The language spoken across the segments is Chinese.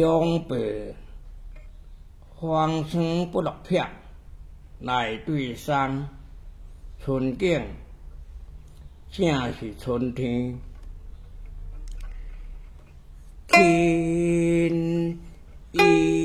中辈荒村不落片；乃对山春景，正是春天。天一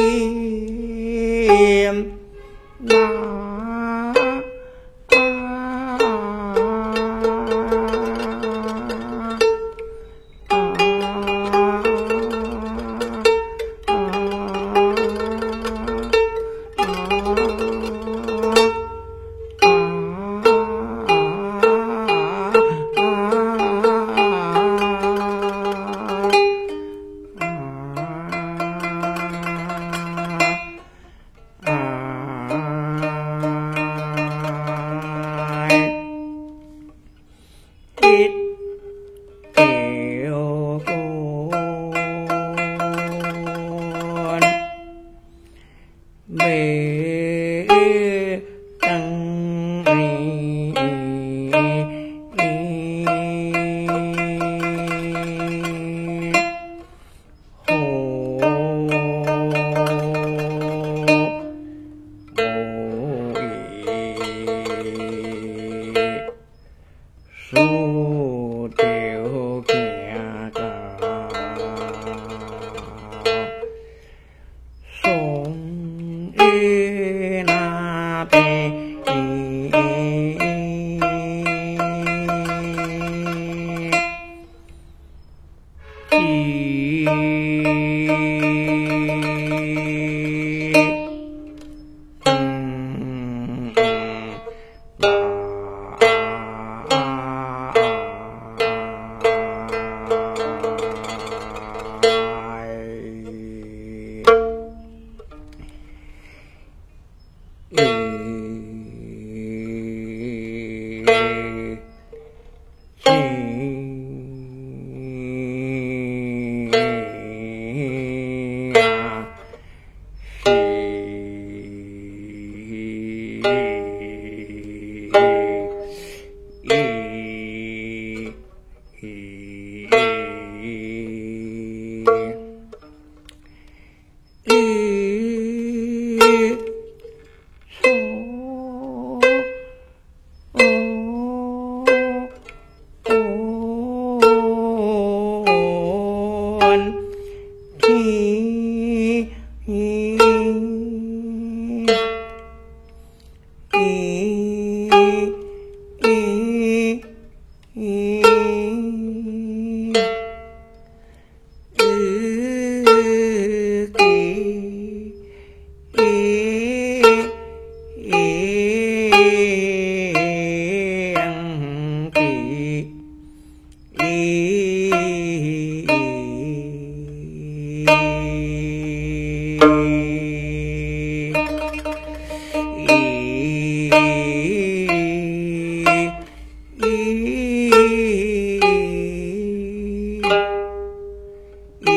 me.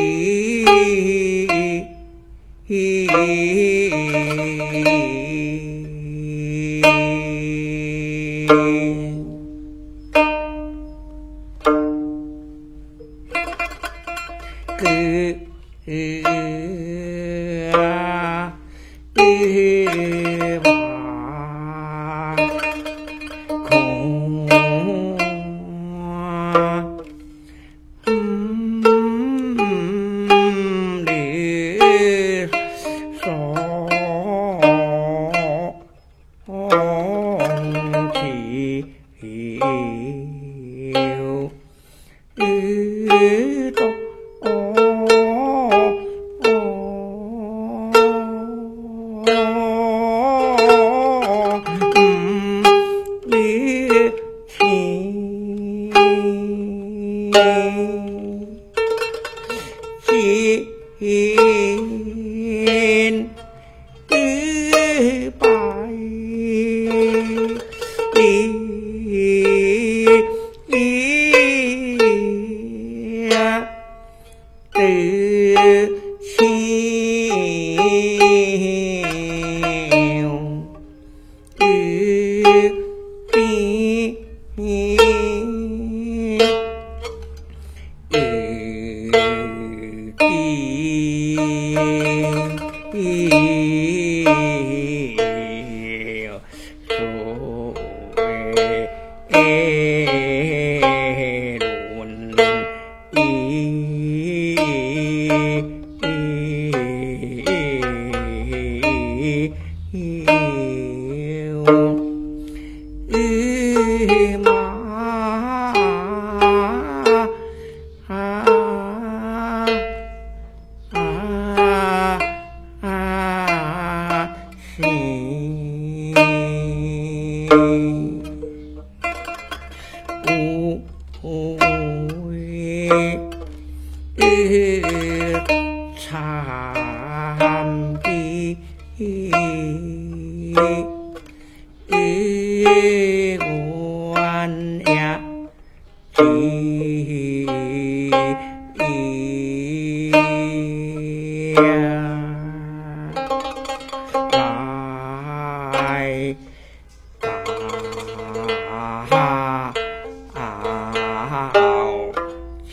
咦咦咦咦咦。没吧。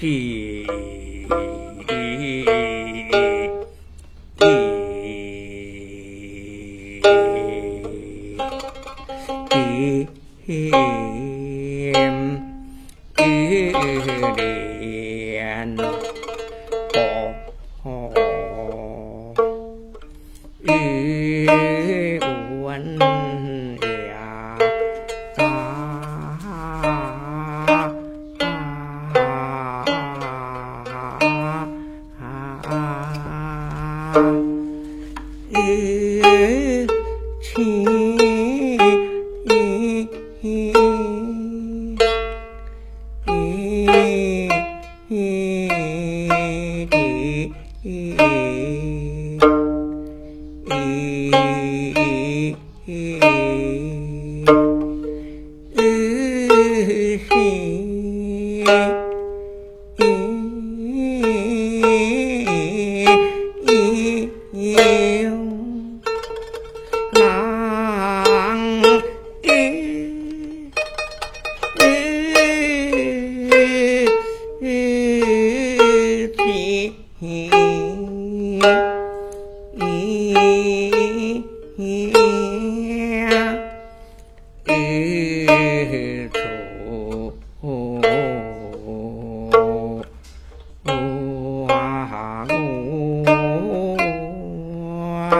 郎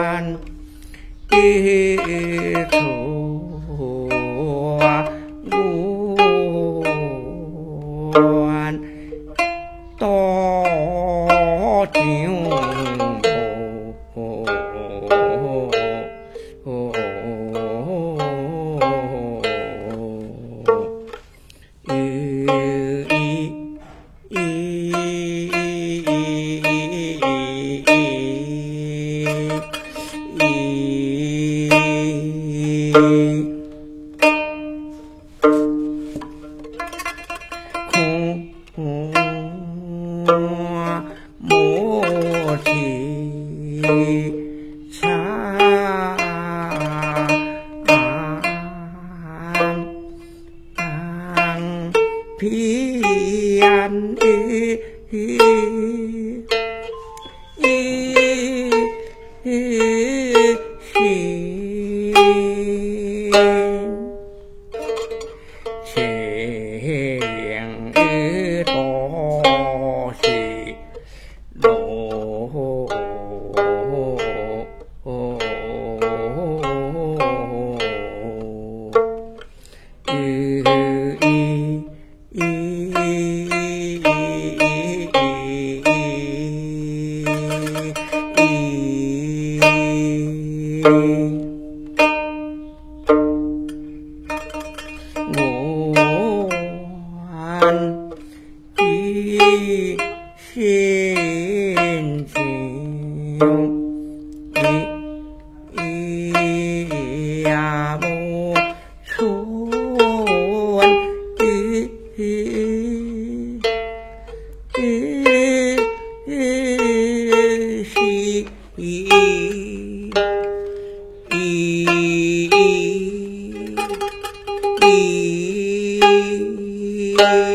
านเอโท 一 day. Thank you.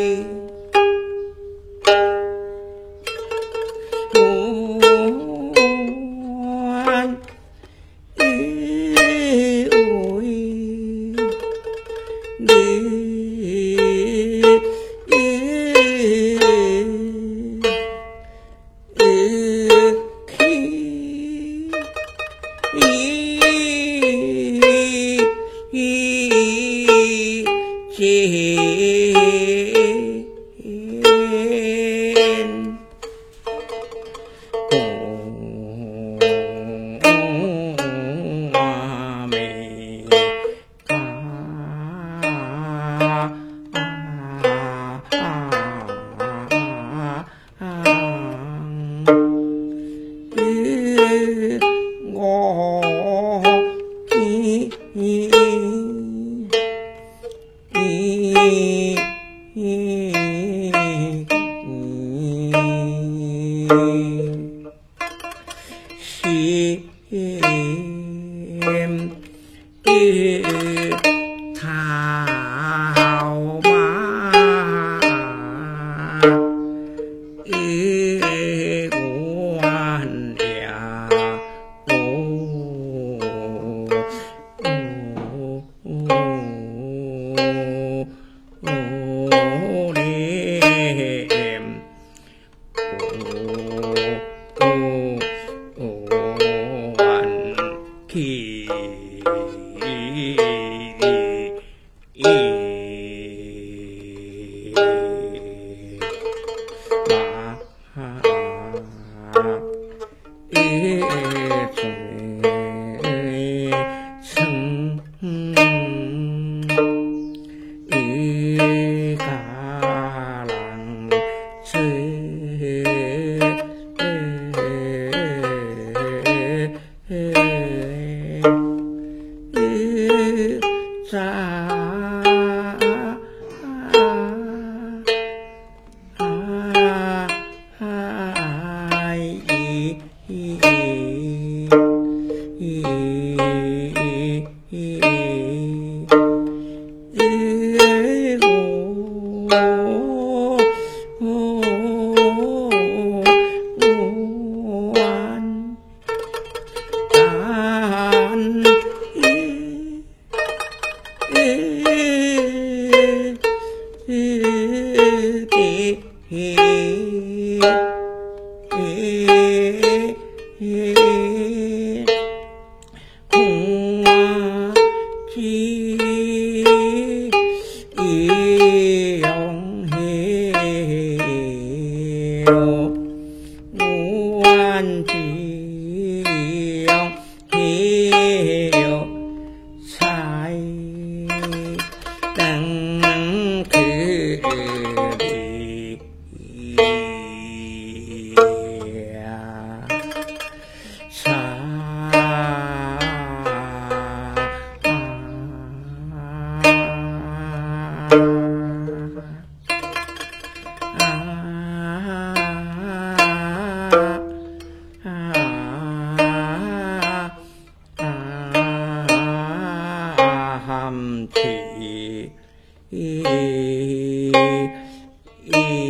can Iya.